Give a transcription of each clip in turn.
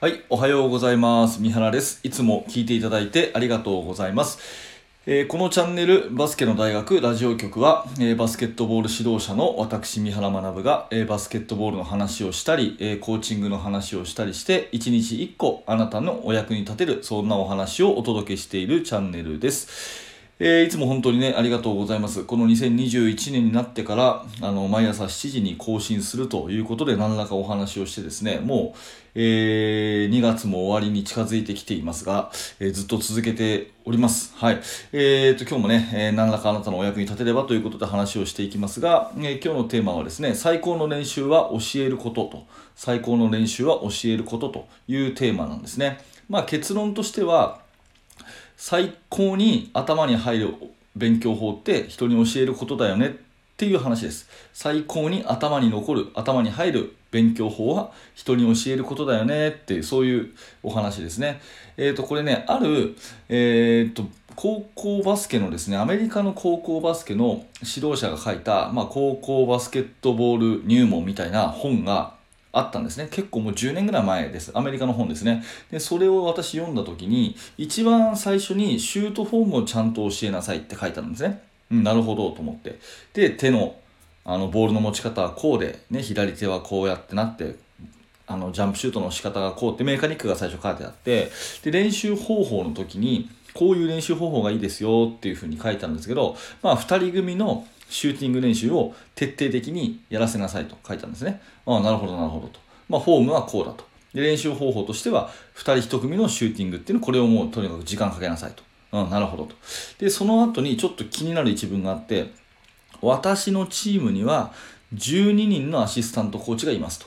はい、おはようございます。三原です。いつも聞いていただいてありがとうございます。えーこのチャンネルバスケの大学ラジオ局は、えーバスケットボール指導者の私三原学が、えーバスケットボールの話をしたり、えコーチングの話をしたりして1日1個あなたのお役に立てるそんなお話をお届けしているチャンネルです。えーいつも本当にね、ありがとうございます。この2021年になってから、あの、毎朝7時に更新するということで、何らかお話をしてですね、もう、えー2月も終わりに近づいてきていますが、えーずっと続けております。はい。えーと、今日もね、え何らかあなたのお役に立てればということで話をしていきますが、え今日のテーマはですね、最高の練習は教えることと、最高の練習は教えることというテーマなんですね。まあ結論としては、最高に頭に入る勉強法って人に教えることだよねっていう話です。最高に頭に残る、頭に入る勉強法は人に教えることだよねっていう、そういうお話ですね。えっ、と、これね、ある、えっ、と、高校バスケのですね、アメリカの高校バスケの指導者が書いた、まあ、高校バスケットボール入門みたいな本があったんですね。結構もう10年ぐらい前です。アメリカの本ですね。で、それを私読んだ時に、一番最初にシュートフォームをちゃんと教えなさいって書いてあるんですね。うん、なるほどと思って。で、手の、あの、ボールの持ち方はこうで、ね、左手はこうやってなって、あの、ジャンプシュートの仕方がこうってメカニックが最初書いてあって、で、練習方法の時に、こういう練習方法がいいですよっていうふうに書いてあるんですけど、まあ、2人組のシューティング練習を徹底的にやらせなさいと書いてあるんですね。ああ、なるほど、なるほどと。まあ、フォームはこうだと。で、練習方法としては、2人1組のシューティングっていうのは、これをもうとにかく時間かけなさいと。うん、なるほどと。で、その後にちょっと気になる一文があって、私のチームには12人のアシスタントコーチがいますと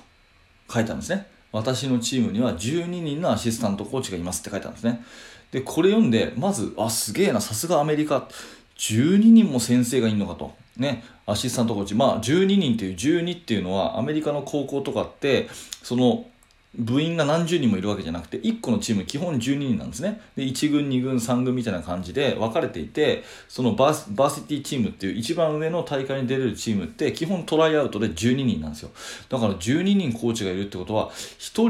書いてあるんですね。私のチームには12人のアシスタントコーチがいますって書いてあるんですね。で、これ読んで、まず、あ、すげえな、さすがアメリカ。12人も先生がいるのかと。ね、アシスタントコーチ。まあ、12人っていう12っていうのは、アメリカの高校とかって、その、部員が何十人もいるわけじゃなくて、1個のチーム基本12人なんですね。で、1軍、2軍、3軍みたいな感じで分かれていて、そのバーバーシティチームっていう一番上の大会に出れるチームって基本トライアウトで12人なんですよ。だから12人コーチがいるってことは、1人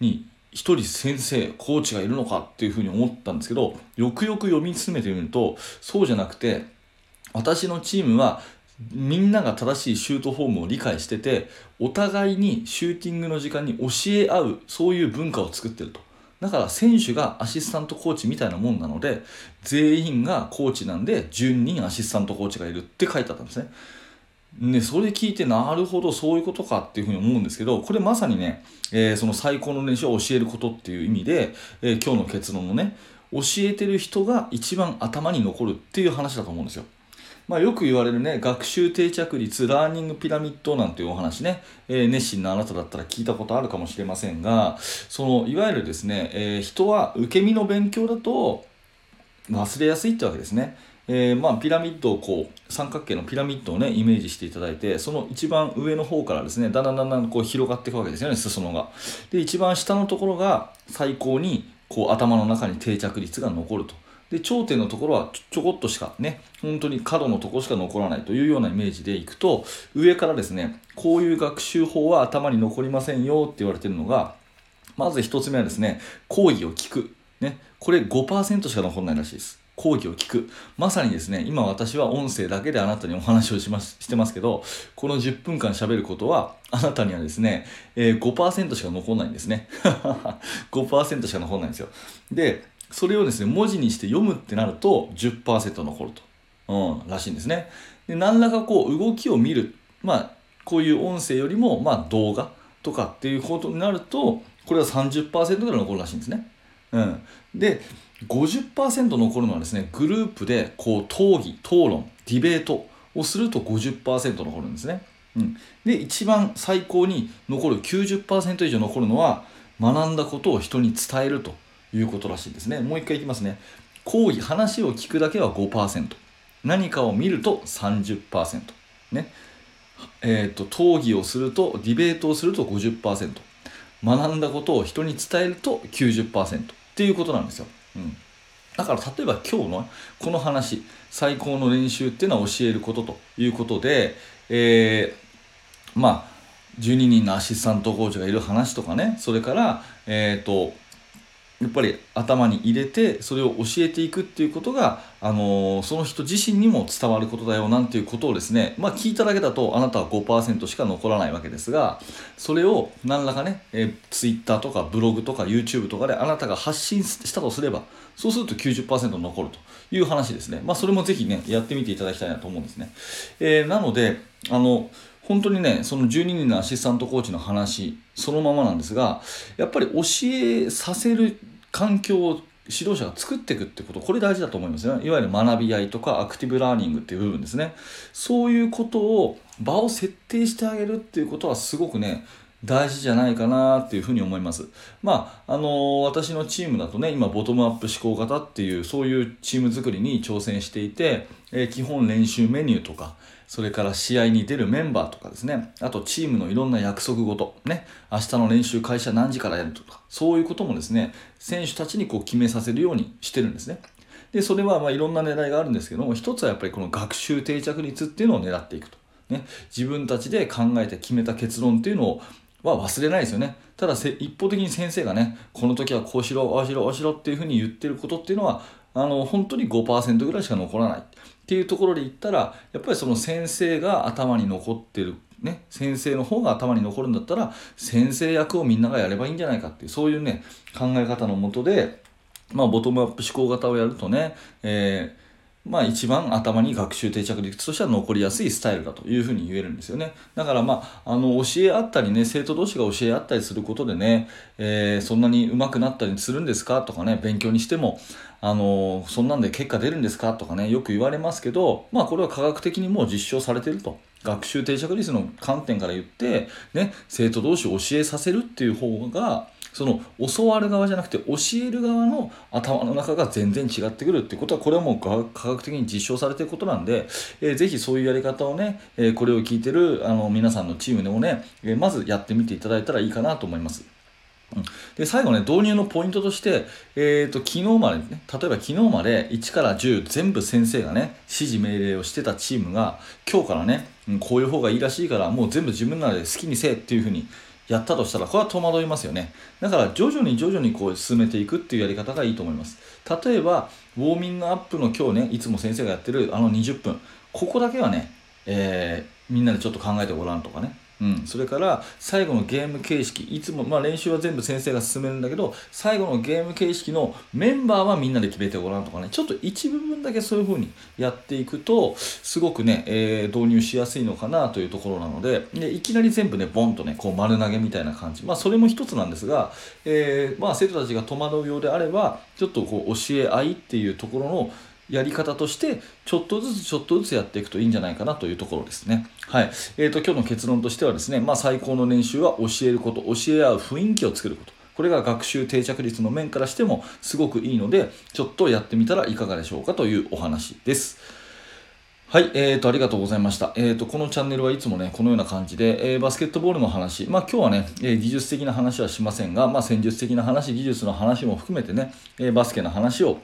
に1人先生、コーチがいるのかっていうふうに思ったんですけど、よくよく読み進めてみると、そうじゃなくて、私のチームはみんなが正しいシュートフォームを理解しててお互いにシューティングの時間に教え合うそういう文化を作ってるとだから選手がアシスタントコーチみたいなもんなので全員がコーチなんで10人アシスタントコーチがいるって書いてあったんですねね、それ聞いてなるほどそういうことかっていうふうに思うんですけどこれまさにね、えーその最高の練習を教えることっていう意味で、えー今日の結論のね教えてる人が一番頭に残るっていう話だと思うんですよ。まあ、よく言われるね、学習定着率、ラーニングピラミッドなんていうお話ね、えー熱心なあなただったら聞いたことあるかもしれませんが、その、いわゆるですね、えー人は受け身の勉強だと忘れやすいってわけですね。えーまあ、ピラミッドをこう三角形のピラミッドをねイメージしていただいてその一番上の方からですねだんだんだんだんこう広がっていくわけですよね裾野が。で一番下のところが最高にこう頭の中に定着率が残ると。で頂点のところはちょちょこっとしかね本当に角のところしか残らないというようなイメージでいくと上からですねこういう学習法は頭に残りませんよって言われてるのがまず一つ目はですね講義を聞く、ね、これ5%しか残らないらしいです。講義を聞く。まさにですね今私は音声だけであなたにお話をしますしてますけどこの10分間喋ることはあなたにはですね、えー5%しか残らないんですね。5%しか残らないんですよ。でそれをですね文字にして読むってなると10%残ると、うん、らしいんですね。で何らかこう動きを見る。まあこういう音声よりもまあ動画とかっていうことになるとこれは30%ぐらい残るらしいんですね。うん、で50%残るのはですねグループでこう討議討論ディベートをすると50%残るんですね、うん、で一番最高に残る90%以上残るのは学んだことを人に伝えると。いうことらしいですね。もう一回いきますね。講義話を聞くだけは5%何かを見ると30%ね。えー、と討議をするとディベートをすると50%学んだことを人に伝えると90%っていうことなんですよ、うん、だから例えば今日のこの話最高の練習っていうのは教えることということで、えーまあ12人のアシスタントコーチがいる話とかね。それからえっ、とやっぱり頭に入れてそれを教えていくっていうことが、あのーその人自身にも伝わることだよなんていうことをですね、まあ、聞いただけだとあなたは5%しか残らないわけですがそれを何らかね、えー、Twitter とかブログとか YouTube とかであなたが発信したとすればそうすると90%残るという話ですね、まあ、それもぜひねやってみていただきたいなと思うんですね、えーなのであの本当にねその12人のアシスタントコーチの話そのままなんですがやっぱり教えさせる環境を指導者が作っていくってことこれ大事だと思いますねいわゆる学び合いとかアクティブラーニングっていう部分ですねそういうことを場を設定してあげるっていうことはすごくね大事じゃないかなっていうふうに思います。まあ、あのー私のチームだとね、今、ボトムアップ思考型っていう、そういうチーム作りに挑戦していて、えー基本練習メニューとか、それから試合に出るメンバーとかですね、あとチームのいろんな約束事、ね、明日の練習会社何時からやるとか、そういうこともですね、選手たちにこう決めさせるようにしてるんですね。で、それはまあいろんな狙いがあるんですけども、一つはやっぱりこの学習定着率っていうのを狙っていくと。ね、自分たちで考えて決めた結論っていうのをは忘れないですよね。ただ一方的に先生がね、この時はこうしろ、ああしろ、ああしろっていうふうに言ってることっていうのは、あの本当に5%ぐらいしか残らないっていうところで言ったら、やっぱりその先生が頭に残ってる、ね、先生の方が頭に残るんだったら、先生役をみんながやればいいんじゃないかっていう、そういうね、考え方のもとで、まあ、ボトムアップ思考型をやるとね、えーまあ一番頭に学習定着率としては残りやすいスタイルだというふうに言えるんですよね。だからまあ、あの、教え合ったりね、生徒同士が教え合ったりすることでね、えーそんなに上手くなったりするんですかとかね、勉強にしても、あの、そんなんで結果出るんですか？とかね、よく言われますけど、まあこれは科学的にもう実証されてると。学習定着率の観点から言って、ね、生徒同士を教えさせるっていう方が、その教わる側じゃなくて教える側の頭の中が全然違ってくるってことはこれはもう科学的に実証されてることなんで、えーぜひそういうやり方をね、えーこれを聞いてるあの皆さんのチームでもね、えーまずやってみていただいたらいいかなと思います。で最後ね導入のポイントとして、えー、と昨日までね例えば昨日まで1から10全部先生がね指示命令をしてたチームが今日からね、うんこういう方がいいらしいからもう全部自分ならで好きにせえっていうふうにやったとしたらこれは戸惑いますよね。だから徐々に徐々にこう進めていくっていうやり方がいいと思います。例えばウォーミングアップの今日ねいつも先生がやってるあの20分。ここだけはね、えーみんなでちょっと考えてごらんとかね。うん、それから最後のゲーム形式いつも、まあ、練習は全部先生が進めるんだけど最後のゲーム形式のメンバーはみんなで決めてごらんとかね。ちょっと一部分だけそういう風にやっていくとすごくね、えー導入しやすいのかなというところなのででいきなり全部ねボンとねこう丸投げみたいな感じ。まあそれも一つなんですが、えーまあ、生徒たちが戸惑うようであればちょっとこう教え合いっていうところのやり方としてちょっとずつちょっとずつやっていくといいんじゃないかなというところですね。はい。えー、と今日の結論としてはですね、まあ、最高の練習は教えること、教え合う雰囲気を作ること。これが学習定着率の面からしてもすごくいいので、ちょっとやってみたらいかがでしょうかというお話です。はい、えーと、ありがとうございました。えーと、このチャンネルはいつもね、このような感じで、えーバスケットボールの話、まあ今日はね、えー技術的な話はしませんが、まあ戦術的な話、技術の話も含めてね、えーバスケの話を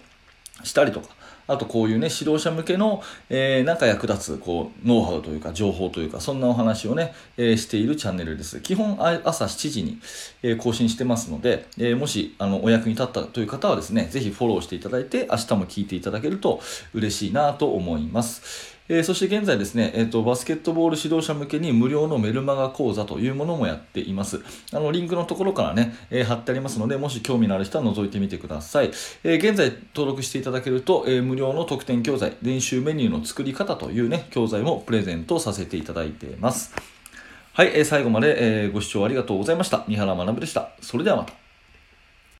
したりとか、あとこういうね、指導者向けの、えーなんか役立つ、こう、ノウハウというか、情報というか、そんなお話をね、えーしているチャンネルです。基本、朝7時に、えー更新してますので、えーもし、あの、お役に立ったという方はですね、ぜひフォローしていただいて、明日も聞いていただけると嬉しいなと思います。えーそして現在ですね、えーと、バスケットボール指導者向けに無料のメルマガ講座というものもやっています。あの、リンクのところからね、えー貼ってありますので、もし興味のある人は覗いてみてください。えー現在登録していただけると、え無料の特典教材、練習メニューの作り方というね、教材もプレゼントさせていただいています。はい、えー最後まで、えご視聴ありがとうございました。三原学でした。それではまた。